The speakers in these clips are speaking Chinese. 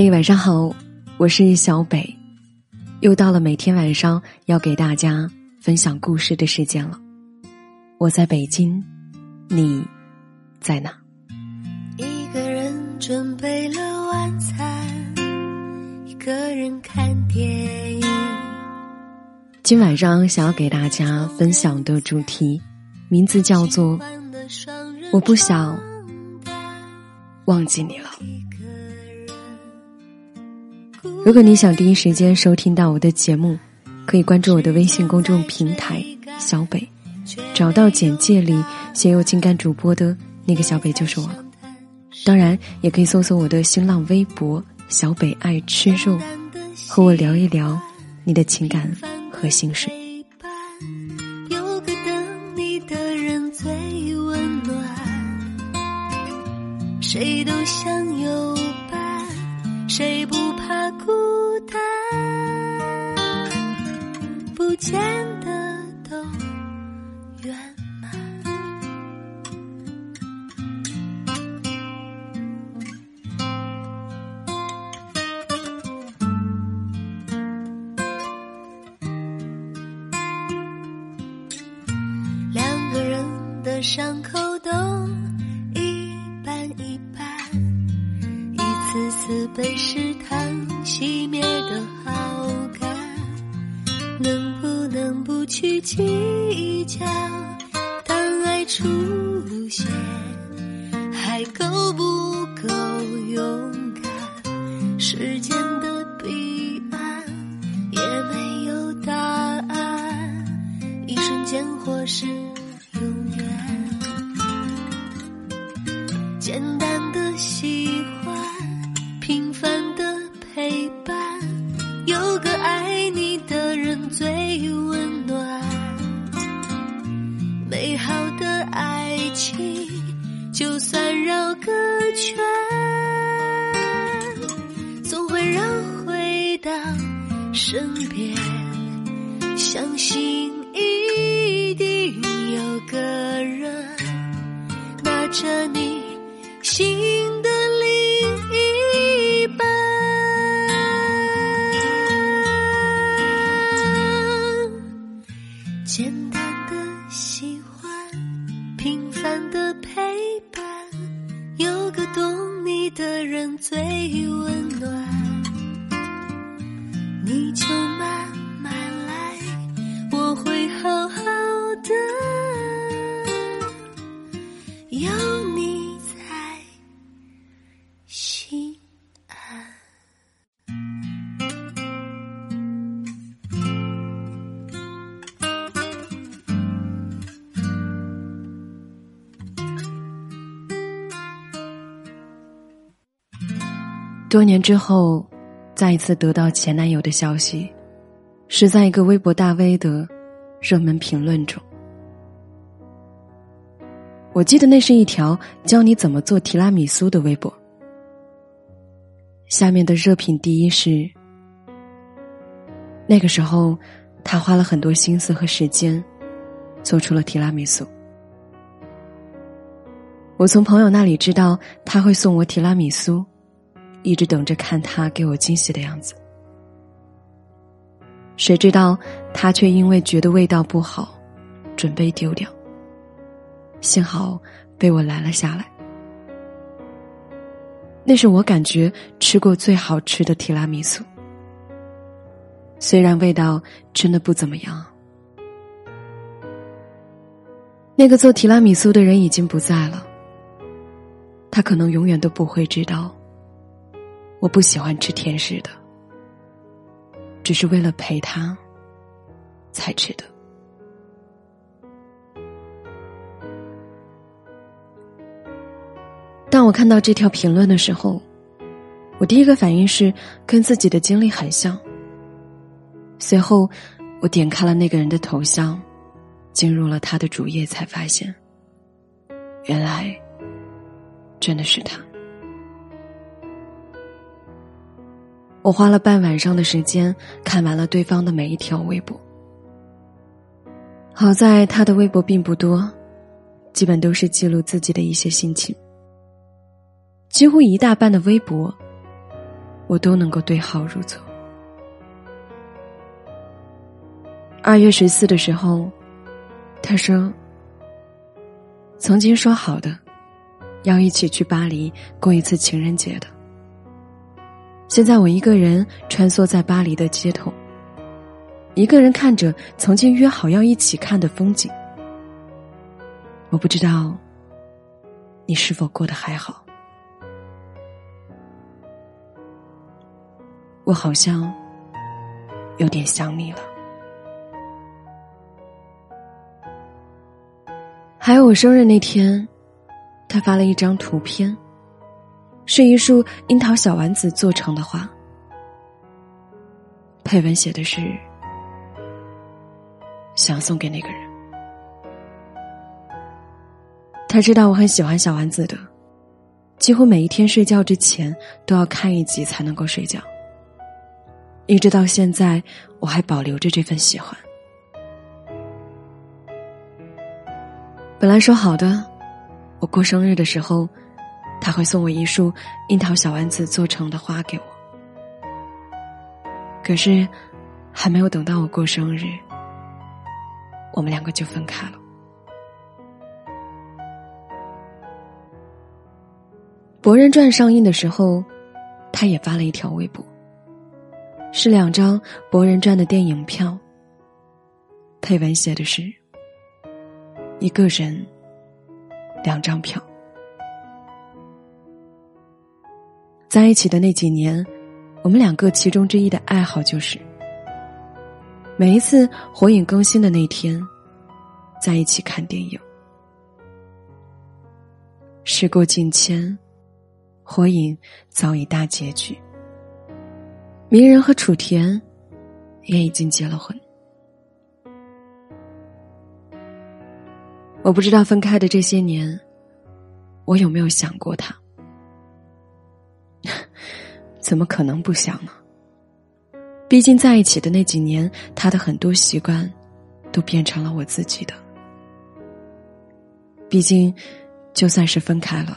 嗨，晚上好，我是小北，又到了每天晚上要给大家分享故事的时间了。我在北京，你在哪？一个人准备了晚餐，一个人看电影。今晚上想要给大家分享的主题，名字叫做“我不想忘记你了”。如果你想第一时间收听到我的节目，可以关注我的微信公众平台“小北”，找到简介里写有情感主播的那个小北就是我了。当然，也可以搜索我的新浪微博“小北爱吃肉”，和我聊一聊你的情感和心事。伤口都一半一半，一次次被试探熄灭的好感，能不能不去计较？当爱出现，还够不够勇敢？时间的彼岸也没有答案，一瞬间或是到身边。相信一定有个人拿着你心的另一半。简单的喜欢，平凡的陪伴，有个懂你的人最温暖。你就慢慢来，我会好好的，有你在心安。多年之后，再一次得到前男友的消息，是在一个微博大 V 的热门评论中。我记得那是一条教你怎么做提拉米苏的微博。下面的热评第一是：那个时候，他花了很多心思和时间，做出了提拉米苏。我从朋友那里知道他会送我提拉米苏。一直等着看他给我惊喜的样子，谁知道他却因为觉得味道不好，准备丢掉。幸好被我拦了下来。那是我感觉吃过最好吃的提拉米苏，虽然味道真的不怎么样。那个做提拉米苏的人已经不在了，他可能永远都不会知道。我不喜欢吃甜食的，只是为了陪他才吃的。当我看到这条评论的时候，我第一个反应是跟自己的经历很像。随后，我点开了那个人的头像，进入了他的主页，才发现，原来真的是他。我花了半晚上的时间看完了对方的每一条微博。好在他的微博并不多，基本都是记录自己的一些心情。几乎一大半的微博，我都能够对号入座。二月十四的时候，他说：“曾经说好的，要一起去巴黎过一次情人节的。现在我一个人穿梭在巴黎的街头，一个人看着曾经约好要一起看的风景。我不知道你是否过得还好，我好像有点想你了。”还有我生日那天，他发了一张图片，是一束樱桃小丸子做成的花，配文写的是“想送给那个人”。他知道我很喜欢小丸子的，几乎每一天睡觉之前都要看一集才能够睡觉，一直到现在我还保留着这份喜欢。本来说好的，我过生日的时候，他会送我一束樱桃小丸子做成的花给我。可是，还没有等到我过生日，我们两个就分开了。《博人传》上映的时候，他也发了一条微博，是两张《博人传》的电影票，配文写的是。一个人，两张票。在一起的那几年，我们两个其中之一的爱好就是，每一次火影更新的那天，在一起看电影。时过境迁，火影早已大结局，鸣人和楚田也已经结了婚。我不知道分开的这些年，我有没有想过他？怎么可能不想呢？毕竟在一起的那几年，他的很多习惯都变成了我自己的。毕竟，就算是分开了，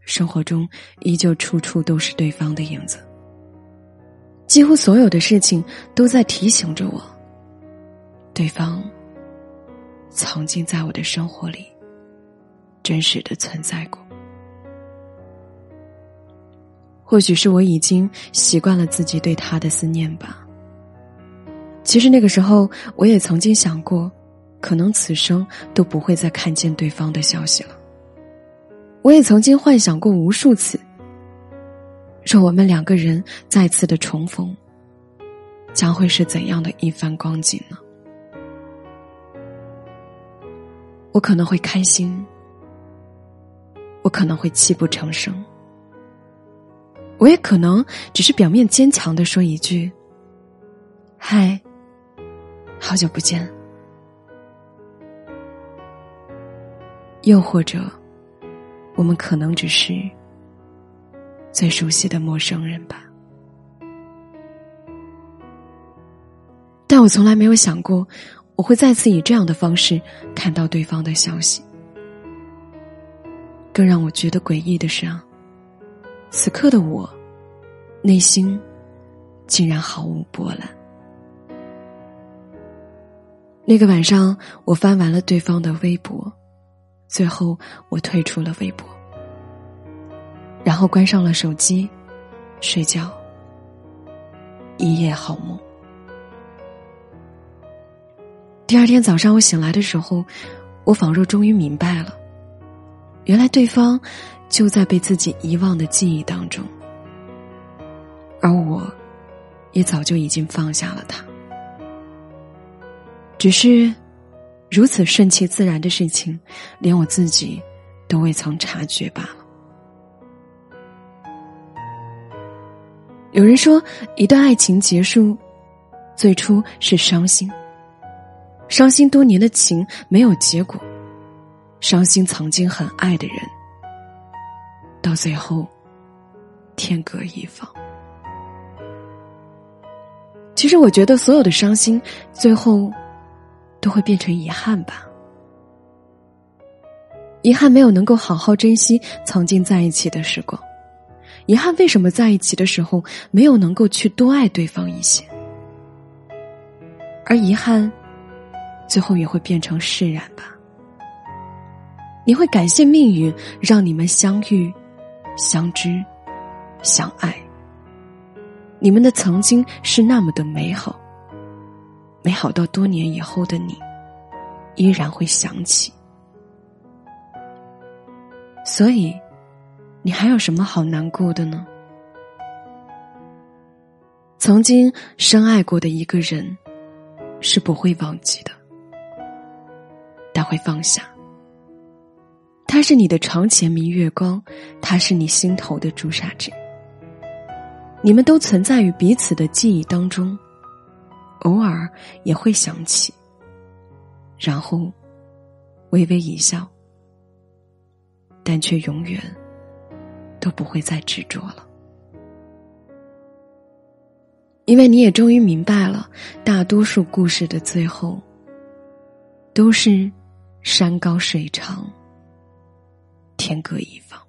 生活中依旧处处都是对方的影子。几乎所有的事情都在提醒着我，对方。曾经在我的生活里，真实的存在过。或许是我已经习惯了自己对他的思念吧。其实那个时候，我也曾经想过，可能此生都不会再看见对方的消息了。我也曾经幻想过无数次，说我们两个人再次的重逢，将会是怎样的一番光景呢？我可能会开心，我可能会泣不成声，我也可能只是表面坚强的说一句：“嗨，好久不见。”又或者，我们可能只是最熟悉的陌生人吧。但我从来没有想过。我会再次以这样的方式看到对方的消息。更让我觉得诡异的是啊，此刻的我，内心竟然毫无波澜。那个晚上，我翻完了对方的微博，最后我退出了微博，然后关上了手机，睡觉，一夜好梦。第二天早上，我醒来的时候，我仿若终于明白了，原来对方就在被自己遗忘的记忆当中，而我，也早就已经放下了他。只是，如此顺其自然的事情，连我自己都未曾察觉罢了。有人说，一段爱情结束，最初是伤心。伤心多年的情没有结果，伤心曾经很爱的人，到最后天各一方。其实我觉得所有的伤心，最后都会变成遗憾吧。遗憾没有能够好好珍惜曾经在一起的时光，遗憾为什么在一起的时候没有能够去多爱对方一些？而遗憾，最后也会变成释然吧。你会感谢命运让你们相遇、相知、相爱。你们的曾经是那么的美好，美好到多年以后的你，依然会想起。所以，你还有什么好难过的呢？曾经深爱过的一个人，是不会忘记的，但会放下。他是你的床前明月光，他是你心头的朱砂痣。你们都存在于彼此的记忆当中，偶尔也会想起，然后微微一笑。但却永远都不会再执着了，因为你也终于明白了，大多数故事的最后都是山高水长，天各一方。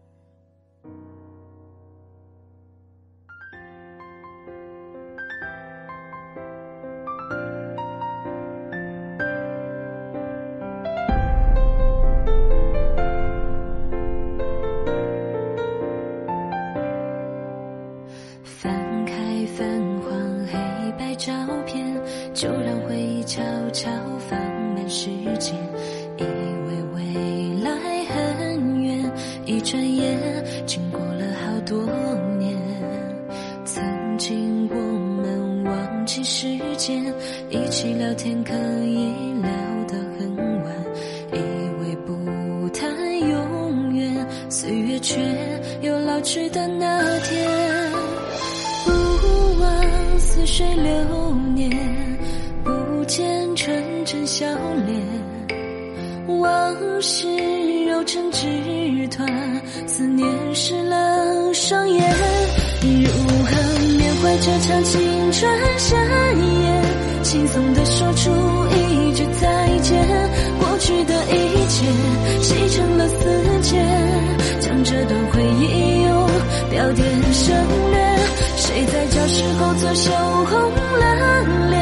去的那天。不忘似水流年。不见纯真笑脸，往事揉成纸团，思念湿了双眼。如何缅怀这场青春盛宴？轻松地说出一句再见，过去的一切洗成了死结，将这段回有点省略。谁在教室后座羞红了脸？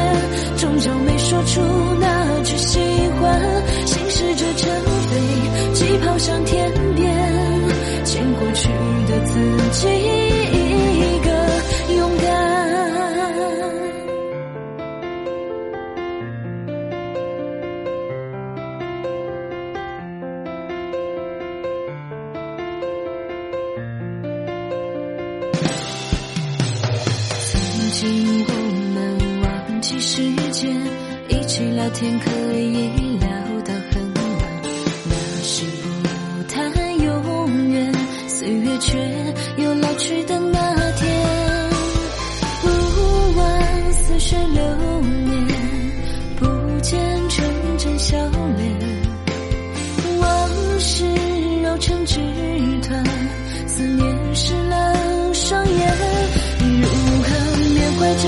终究没说出那句喜欢，心试着成飞机跑向天边，见过去的自己请我们忘记时间。一起聊天可以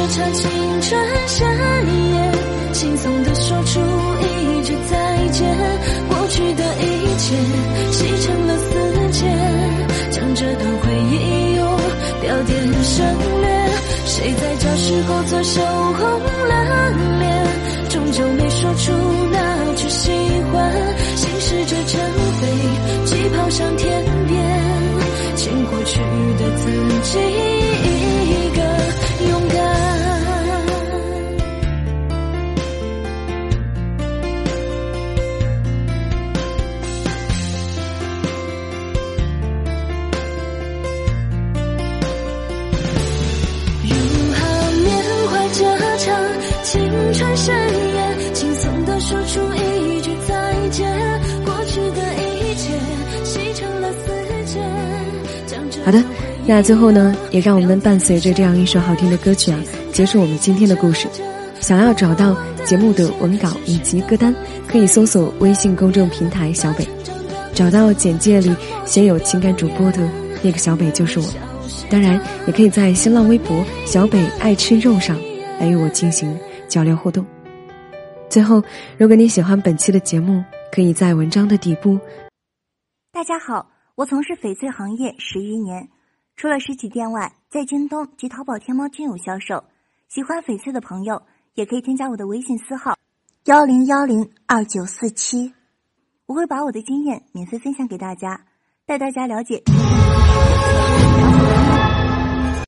场青春夏夜？轻松地说出一句再见，过去的一切洗成了死结，将这段回忆用标点省略。谁在教室后座羞红了脸？终究没说出好的，那最后呢，也让我们伴随着这样一首好听的歌曲啊，结束我们今天的故事。想要找到节目的文稿以及歌单，可以搜索微信公众平台“小北”，找到简介里写有情感主播的那个小北就是我。当然，也可以在新浪微博“小北爱吃肉”上来与我进行交流互动。最后，如果你喜欢本期的节目，可以在文章的底部。大家好。我从事翡翠行业十余年，除了实体店外，在京东及淘宝、天猫均有销售。喜欢翡翠的朋友也可以添加我的微信私号幺零幺零二九四七，我会把我的经验免费分享给大家，带大家了解。